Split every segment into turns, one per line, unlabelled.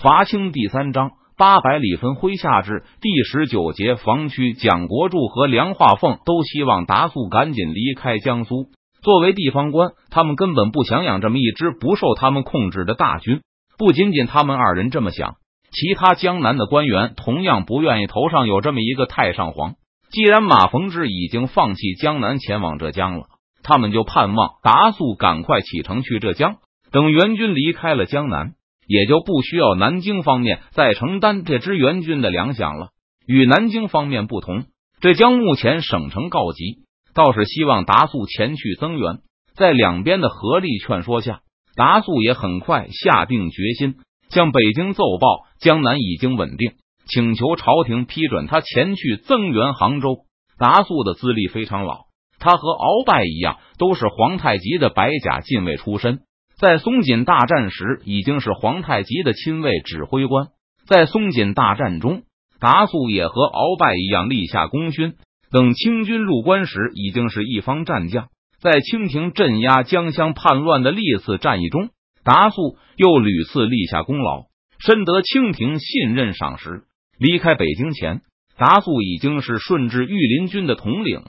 伐清第三章八百里分麾下炙第十九节防区，蒋国柱和梁化凤都希望达素赶紧离开江苏。作为地方官，他们根本不想养这么一支不受他们控制的大军。不仅仅他们二人这么想，其他江南的官员同样不愿意头上有这么一个太上皇。既然马逢之已经放弃江南，前往浙江了，他们就盼望达素赶快启程去浙江。等援军离开了江南。也就不需要南京方面再承担这支援军的粮饷了。与南京方面不同，浙江目前省城告急，倒是希望达素前去增援。在两边的合力劝说下，达素也很快下定决心，向北京奏报江南已经稳定，请求朝廷批准他前去增援杭州。达素的资历非常老，他和鳌拜一样，都是皇太极的白甲禁卫出身。在松锦大战时，已经是皇太极的亲卫指挥官。在松锦大战中，达素也和鳌拜一样立下功勋。等清军入关时，已经是一方战将。在清廷镇压江乡叛乱的历次战役中，达素又屡次立下功劳，深得清廷信任赏识。离开北京前，达素已经是顺治御林军的统领。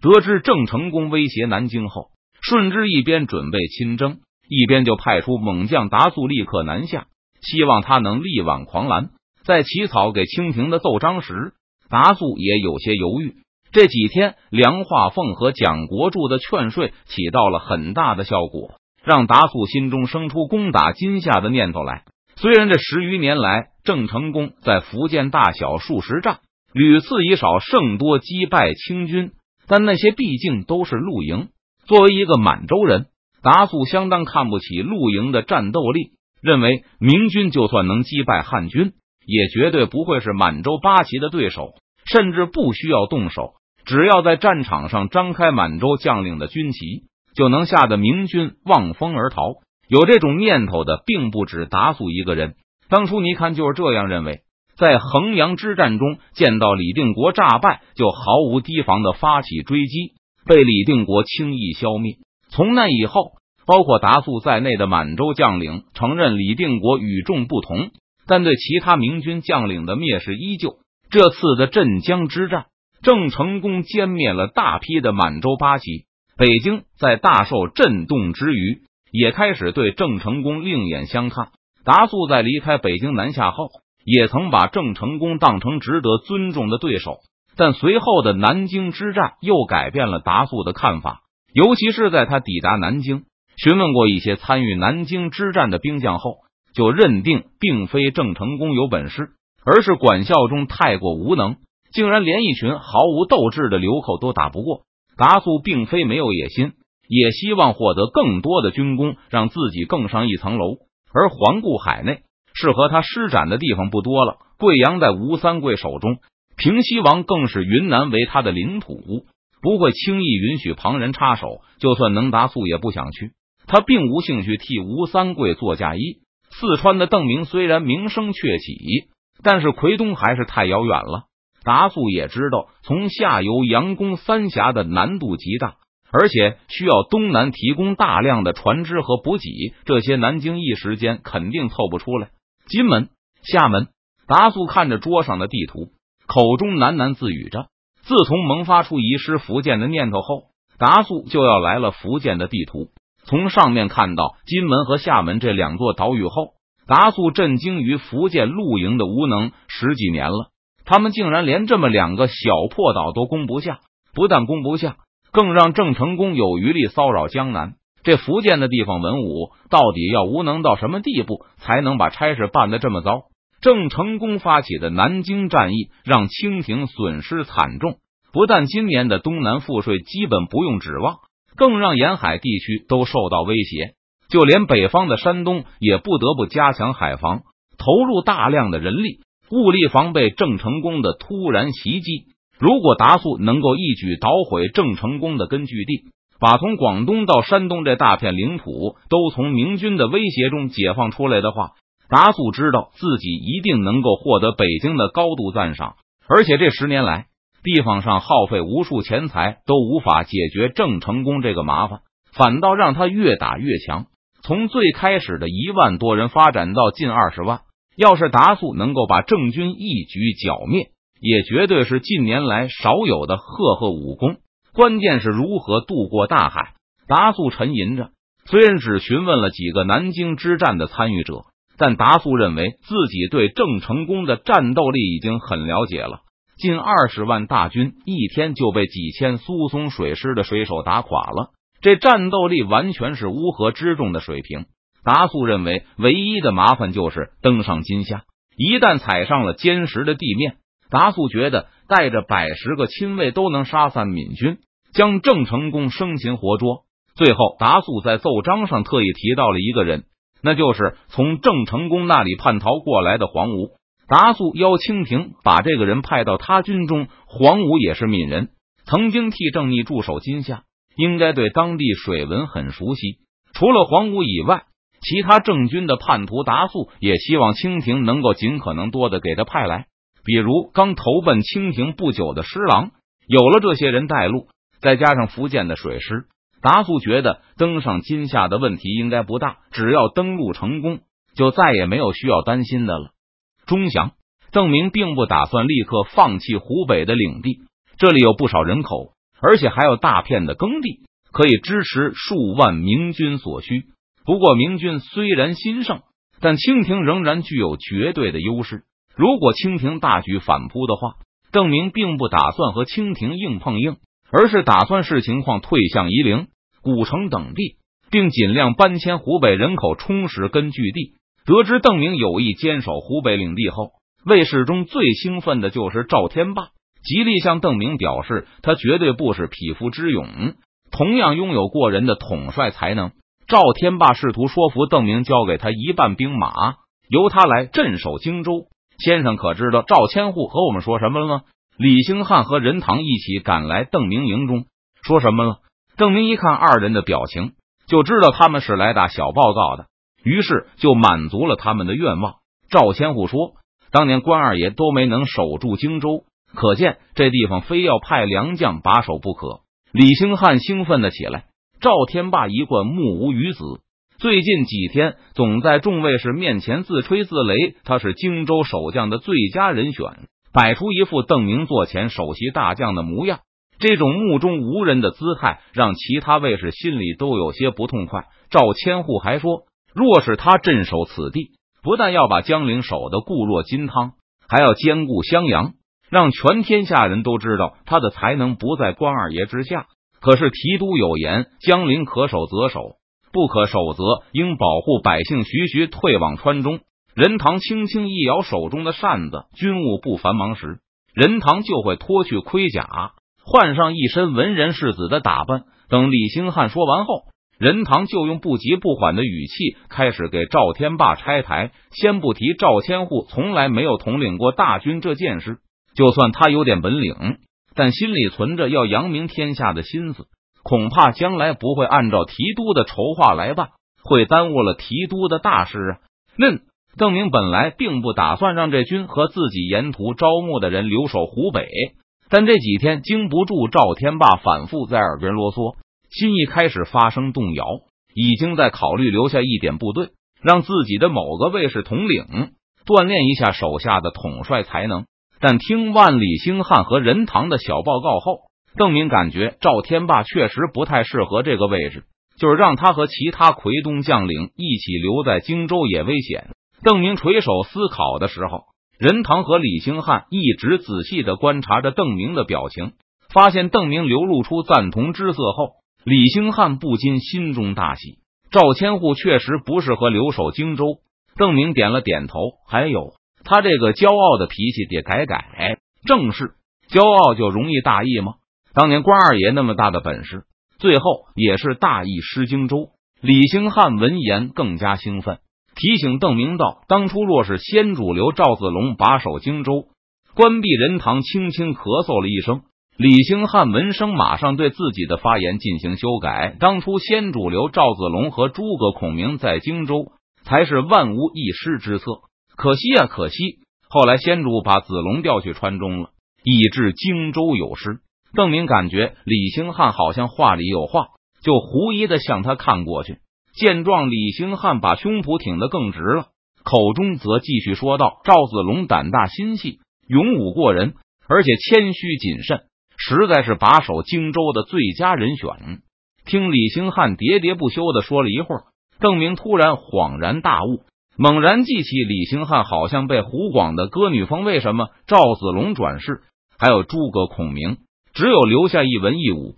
得知郑成功威胁南京后，顺治一边准备亲征。一边就派出猛将达素立刻南下，希望他能力挽狂澜。在起草给清廷的奏章时，达素也有些犹豫。这几天，梁化凤和蒋国柱的劝说起到了很大的效果，让达素心中生出攻打金夏的念头来。虽然这十余年来，郑成功在福建大小数十仗，屡次以少胜多击败清军，但那些毕竟都是露营。作为一个满洲人。达素相当看不起露营的战斗力，认为明军就算能击败汉军，也绝对不会是满洲八旗的对手，甚至不需要动手，只要在战场上张开满洲将领的军旗，就能吓得明军望风而逃。有这种念头的，并不止达素一个人。当初倪看就是这样认为，在衡阳之战中见到李定国诈败，就毫无提防的发起追击，被李定国轻易消灭。从那以后，包括达素在内的满洲将领承认李定国与众不同，但对其他明军将领的蔑视依旧。这次的镇江之战，郑成功歼灭了大批的满洲八旗，北京在大受震动之余，也开始对郑成功另眼相看。达素在离开北京南下后，也曾把郑成功当成值得尊重的对手，但随后的南京之战又改变了达素的看法。尤其是在他抵达南京，询问过一些参与南京之战的兵将后，就认定并非郑成功有本事，而是管孝忠太过无能，竟然连一群毫无斗志的流寇都打不过。达素并非没有野心，也希望获得更多的军功，让自己更上一层楼。而环顾海内，适合他施展的地方不多了。贵阳在吴三桂手中，平西王更是云南为他的领土。不会轻易允许旁人插手，就算能达素也不想去。他并无兴趣替吴三桂做嫁衣。四川的邓明虽然名声鹊起，但是奎东还是太遥远了。达素也知道，从下游佯攻三峡的难度极大，而且需要东南提供大量的船只和补给，这些南京一时间肯定凑不出来。金门、厦门，达素看着桌上的地图，口中喃喃自语着。自从萌发出遗失福建的念头后，达素就要来了福建的地图。从上面看到金门和厦门这两座岛屿后，达素震惊于福建露营的无能。十几年了，他们竟然连这么两个小破岛都攻不下，不但攻不下，更让郑成功有余力骚扰江南。这福建的地方文武到底要无能到什么地步，才能把差事办得这么糟？郑成功发起的南京战役让清廷损失惨重，不但今年的东南赋税基本不用指望，更让沿海地区都受到威胁。就连北方的山东也不得不加强海防，投入大量的人力物力防备郑成功的突然袭击。如果达素能够一举捣毁郑成功的根据地，把从广东到山东这大片领土都从明军的威胁中解放出来的话，达素知道自己一定能够获得北京的高度赞赏，而且这十年来，地方上耗费无数钱财都无法解决郑成功这个麻烦，反倒让他越打越强。从最开始的一万多人发展到近二十万，要是达素能够把郑军一举剿灭，也绝对是近年来少有的赫赫武功。关键是如何渡过大海。达素沉吟着，虽然只询问了几个南京之战的参与者，但达素认为自己对郑成功的战斗力已经很了解了。近二十万大军一天就被几千苏松水师的水手打垮了，这战斗力完全是乌合之众的水平。达素认为，唯一的麻烦就是登上金夏，一旦踩上了坚实的地面，达素觉得带着百十个亲卫都能杀散闽军，将郑成功生擒活捉。最后，达素在奏章上特意提到了一个人，那就是从郑成功那里叛逃过来的黄吴。达素邀清廷把这个人派到他军中。黄吴也是闽人，曾经替郑义驻守金夏，应该对当地水文很熟悉。除了黄吴以外，其他郑军的叛徒达素也希望清廷能够尽可能多的给他派来，比如刚投奔清廷不久的施琅。有了这些人带路，再加上福建的水师，达素觉得登上金夏的问题应该不大。只要登陆成功，就再也没有需要担心的了。钟祥、邓明并不打算立刻放弃湖北的领地，这里有不少人口，而且还有大片的耕地，可以支持数万明军所需。不过，明军虽然兴盛，但清廷仍然具有绝对的优势。如果清廷大举反扑的话，邓明并不打算和清廷硬碰硬，而是打算视情况退向夷陵、古城等地，并尽量搬迁湖北人口充实根据地。得知邓明有意坚守湖北领地后，卫士中最兴奋的就是赵天霸，极力向邓明表示，他绝对不是匹夫之勇，同样拥有过人的统帅才能。赵天霸试图说服邓明交给他一半兵马，由他来镇守荆州。先生可知道赵千户和我们说什么了吗？李兴汉和任堂一起赶来邓明营中，说什么了？邓明一看二人的表情，就知道他们是来打小报告的，于是就满足了他们的愿望。赵千户说：“当年关二爷都没能守住荆州，可见这地方非要派良将把守不可。”李兴汉兴奋了起来。赵天霸一贯目无鱼子，最近几天总在众卫士面前自吹自擂，他是荆州守将的最佳人选，摆出一副邓明座前首席大将的模样。这种目中无人的姿态，让其他卫士心里都有些不痛快。赵千户还说，若是他镇守此地，不但要把江陵守得固若金汤，还要兼顾襄阳，让全天下人都知道他的才能不在关二爷之下。可是提督有言：江陵可守则守，不可守则应保护百姓。徐徐退往川中，任堂轻轻一摇手中的扇子，军务不繁忙时，任堂就会脱去盔甲，换上一身文人士子的打扮。等李兴汉说完后，任堂就用不急不缓的语气开始给赵天霸拆台。先不提赵千户从来没有统领过大军这件事，就算他有点本领。但心里存着要扬名天下的心思，恐怕将来不会按照提督的筹划来办，会耽误了提督的大事啊！嫩邓明本来并不打算让这军和自己沿途招募的人留守湖北，但这几天经不住赵天霸反复在耳边啰嗦，心意开始发生动摇，已经在考虑留下一点部队，让自己的某个卫士统领，锻炼一下手下的统帅才能。但听万里星汉和任堂的小报告后，邓明感觉赵天霸确实不太适合这个位置，就是让他和其他奎东将领一起留在荆州也危险。邓明垂手思考的时候，任堂和李兴汉一直仔细的观察着邓明的表情，发现邓明流露出赞同之色后，李兴汉不禁心中大喜。赵千户确实不适合留守荆州。邓明点了点头，还有。他这个骄傲的脾气得改改。正是骄傲就容易大意吗？当年关二爷那么大的本事，最后也是大意失荆州。李兴汉闻言更加兴奋，提醒邓明道：“当初若是先主流赵子龙把守荆州，关闭人堂，轻轻咳嗽了一声。李兴汉闻声马上对自己的发言进行修改：当初先主流赵子龙和诸葛孔明在荆州，才是万无一失之策。”可惜啊，可惜！后来先主把子龙调去川中了，以致荆州有失。邓明感觉李兴汉好像话里有话，就狐疑的向他看过去。见状，李兴汉把胸脯挺得更直了，口中则继续说道：“赵子龙胆大心细，勇武过人，而且谦虚谨慎，实在是把守荆州的最佳人选。”听李兴汉喋喋不休的说了一会儿，邓明突然恍然大悟，猛然记起李兴汉好像被胡广的歌女封。为什么赵子龙转世，还有诸葛孔明，只有留下一文一武，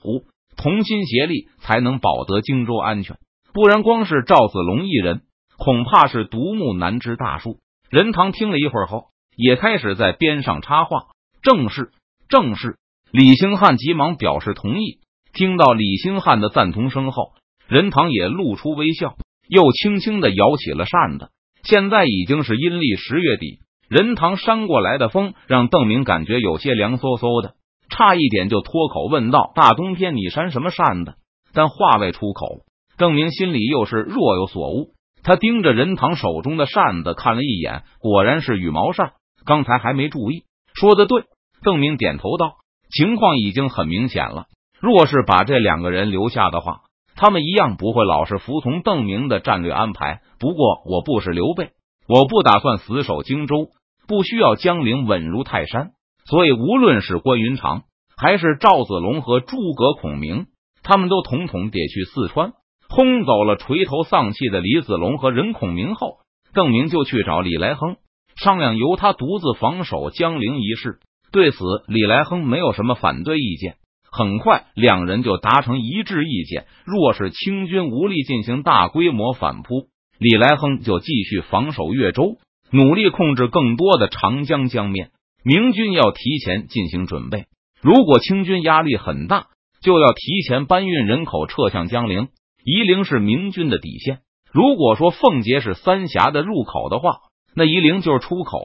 同心协力，才能保得荆州安全？不然，光是赵子龙一人，恐怕是独木难支大树。任堂听了一会儿后，也开始在边上插话：“正是，正是。”李兴汉急忙表示同意。听到李兴汉的赞同声后，任堂也露出微笑，又轻轻的摇起了扇子。现在已经是阴历十月底，任堂扇过来的风让邓明感觉有些凉飕飕的，差一点就脱口问道：“大冬天你扇什么扇子？”但话未出口，邓明心里又是若有所悟。他盯着任堂手中的扇子看了一眼，果然是羽毛扇。刚才还没注意，说的对。邓明点头道：“情况已经很明显了。”若是把这两个人留下的话，他们一样不会老是服从邓明的战略安排。不过我不是刘备，我不打算死守荆州，不需要江陵稳如泰山。所以无论是关云长，还是赵子龙和诸葛孔明，他们都统统得去四川。轰走了垂头丧气的李子龙和任孔明后，邓明就去找李来亨商量由他独自防守江陵一事。对此，李来亨没有什么反对意见。很快，两人就达成一致意见。若是清军无力进行大规模反扑，李来亨就继续防守越州，努力控制更多的长江江面。明军要提前进行准备。如果清军压力很大，就要提前搬运人口撤向江陵。夷陵是明军的底线。如果说奉节是三峡的入口的话，那夷陵就是出口。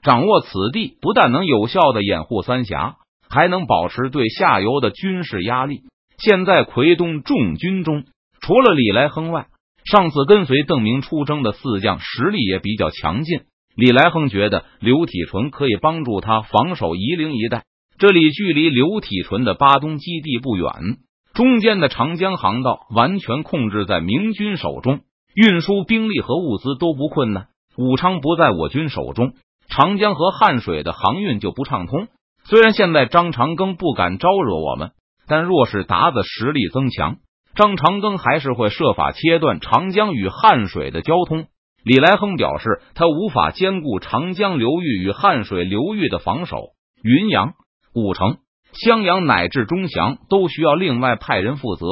掌握此地，不但能有效的掩护三峡。还能保持对下游的军事压力。现在奎东众军中，除了李来亨外，上次跟随邓明出征的四将实力也比较强劲。李来亨觉得刘体纯可以帮助他防守夷陵一带，这里距离刘体纯的巴东基地不远，中间的长江航道完全控制在明军手中，运输兵力和物资都不困难。武昌不在我军手中，长江和汉水的航运就不畅通。虽然现在张长庚不敢招惹我们，但若是达子实力增强，张长庚还是会设法切断长江与汉水的交通。李来亨表示，他无法兼顾长江流域与汉水流域的防守，云阳、武城、襄阳乃至钟祥都需要另外派人负责。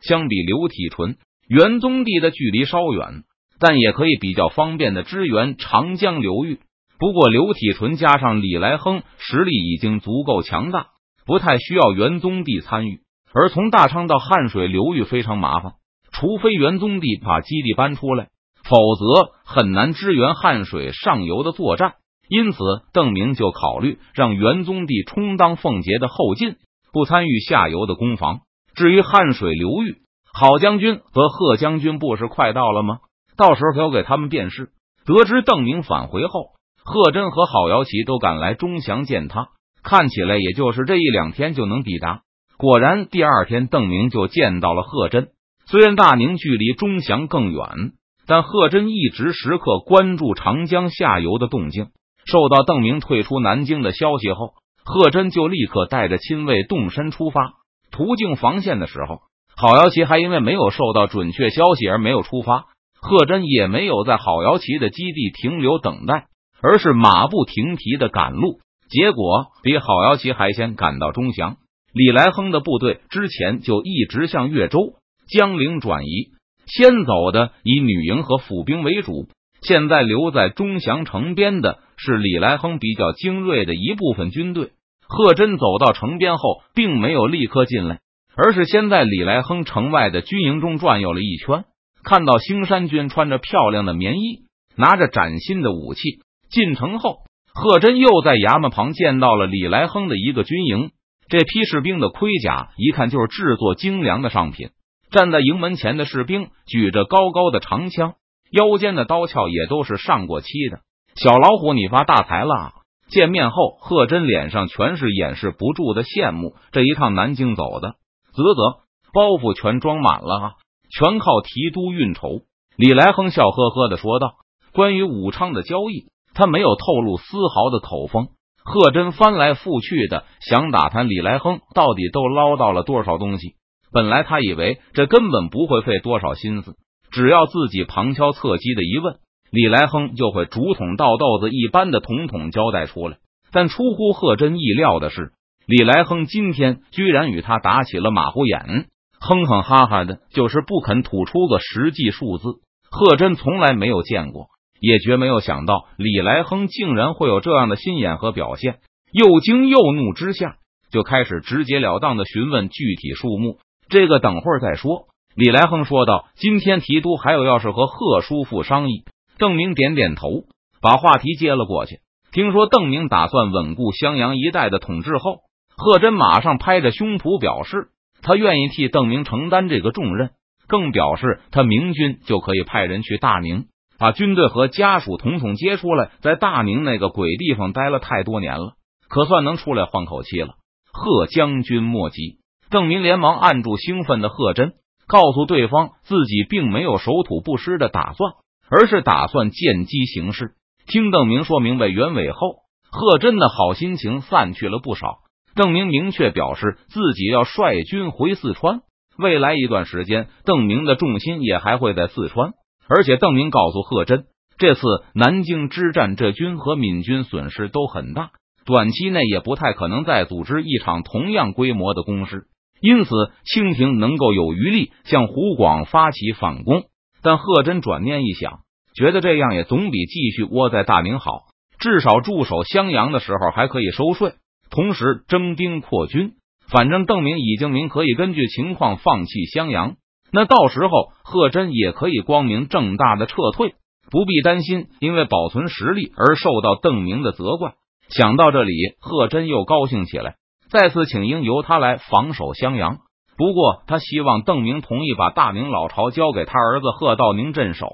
相比刘体纯、元宗帝的距离稍远，但也可以比较方便的支援长江流域。不过，刘体纯加上李来亨实力已经足够强大，不太需要元宗帝参与。而从大昌到汉水流域非常麻烦，除非元宗帝把基地搬出来，否则很难支援汉水上游的作战。因此，邓明就考虑让元宗帝充当奉节的后进，不参与下游的攻防。至于汉水流域，郝将军和贺将军不是快到了吗？到时候交给他们便是。得知邓明返回后。贺真和郝瑶琪都赶来钟祥见他，看起来也就是这一两天就能抵达。果然，第二天邓明就见到了贺真。虽然大宁距离钟祥更远，但贺真一直时刻关注长江下游的动静。受到邓明退出南京的消息后，贺真就立刻带着亲卫动身出发。途径防线的时候，郝瑶琪还因为没有收到准确消息而没有出发。贺真也没有在郝瑶琪的基地停留等待。而是马不停蹄的赶路，结果比郝瑶琪还先赶到钟祥。李来亨的部队之前就一直向越州、江陵转移，先走的以女营和府兵为主。现在留在钟祥城边的是李来亨比较精锐的一部分军队。贺真走到城边后，并没有立刻进来，而是先在李来亨城外的军营中转悠了一圈，看到兴山军穿着漂亮的棉衣，拿着崭新的武器。进城后，贺真又在衙门旁见到了李来亨的一个军营。这批士兵的盔甲一看就是制作精良的上品。站在营门前的士兵举着高高的长枪，腰间的刀鞘也都是上过漆的。小老虎，你发大财了！见面后，贺真脸上全是掩饰不住的羡慕。这一趟南京走的，啧啧，包袱全装满了啊，全靠提督运筹。李来亨笑呵呵的说道。关于武昌的交易，他没有透露丝毫的口风。贺真翻来覆去的想打探李来亨到底都捞到了多少东西。本来他以为这根本不会费多少心思，只要自己旁敲侧击的一问，李来亨就会竹筒倒豆子一般的统统交代出来。但出乎贺真意料的是，李来亨今天居然与他打起了马虎眼，哼哼哈哈的，就是不肯吐出个实际数字。贺真从来没有见过。也绝没有想到李来亨竟然会有这样的心眼和表现，又惊又怒之下，就开始直截了当的询问具体数目。这个等会儿再说。李来亨说道：“今天提督还有要事和贺叔父商议。”邓明点点头，把话题接了过去。听说邓明打算稳固襄阳一带的统治后，贺真马上拍着胸脯表示，他愿意替邓明承担这个重任，更表示他明军就可以派人去大宁。把军队和家属统统接出来，在大宁那个鬼地方待了太多年了，可算能出来换口气了。贺将军莫急，邓明连忙按住兴奋的贺真，告诉对方自己并没有守土不失的打算，而是打算见机行事。听邓明说明白原委后，贺真的好心情散去了不少。邓明明确表示自己要率军回四川，未来一段时间，邓明的重心也还会在四川。而且邓明告诉贺真，这次南京之战，这军和闽军损失都很大，短期内也不太可能再组织一场同样规模的攻势，因此清廷能够有余力向湖广发起反攻。但贺真转念一想，觉得这样也总比继续窝在大明好，至少驻守襄阳的时候还可以收税，同时征兵扩军。反正邓明已经明可以根据情况放弃襄阳。那到时候，贺真也可以光明正大的撤退，不必担心因为保存实力而受到邓明的责怪。想到这里，贺真又高兴起来，再次请缨由他来防守襄阳。不过，他希望邓明同意把大明老巢交给他儿子贺道宁镇守，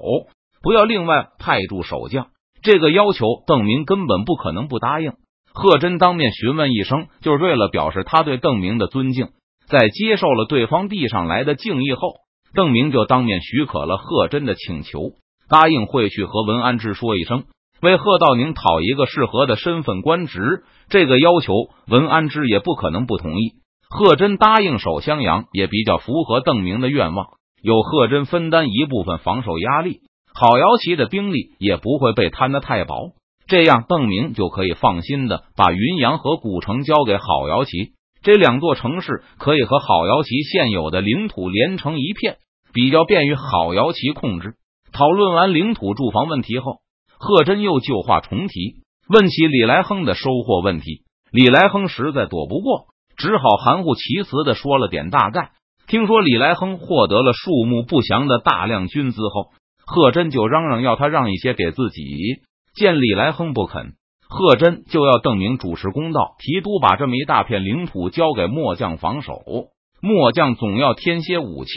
不要另外派驻守将。这个要求，邓明根本不可能不答应。贺真当面询问一声，就是为了表示他对邓明的尊敬。在接受了对方递上来的敬意后。邓明就当面许可了贺真的请求，答应会去和文安之说一声，为贺道宁讨一个适合的身份官职。这个要求，文安之也不可能不同意。贺真答应守襄阳，也比较符合邓明的愿望。有贺真分担一部分防守压力，郝瑶旗的兵力也不会被摊得太薄。这样，邓明就可以放心的把云阳和古城交给郝瑶旗。这两座城市可以和郝瑶旗现有的领土连成一片。比较便于郝瑶旗控制。讨论完领土住房问题后，贺真又旧话重提，问起李来亨的收获问题。李来亨实在躲不过，只好含糊其辞的说了点大概。听说李来亨获得了数目不详的大量军资后，贺真就嚷嚷要他让一些给自己。见李来亨不肯，贺真就要邓明主持公道，提督把这么一大片领土交给末将防守。末将总要添些武器。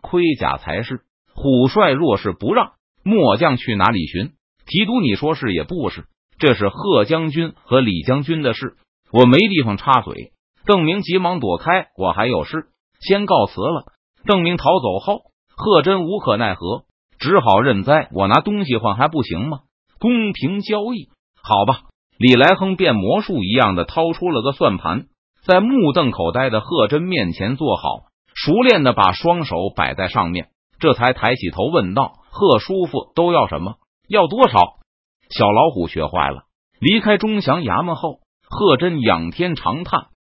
盔甲才是。虎帅若是不让，末将去哪里寻？提督，你说是也不是？这是贺将军和李将军的事，我没地方插嘴。邓明急忙躲开，我还有事，先告辞了。邓明逃走后，贺真无可奈何，只好认栽。我拿东西换还不行吗？公平交易，好吧。李来亨变魔术一样的掏出了个算盘，在目瞪口呆的贺真面前坐好。熟练的把双手摆在上面，这才抬起头问道：“贺叔父都要什么？要多少？”小老虎学坏了。离开钟祥衙门后，贺真仰天长叹。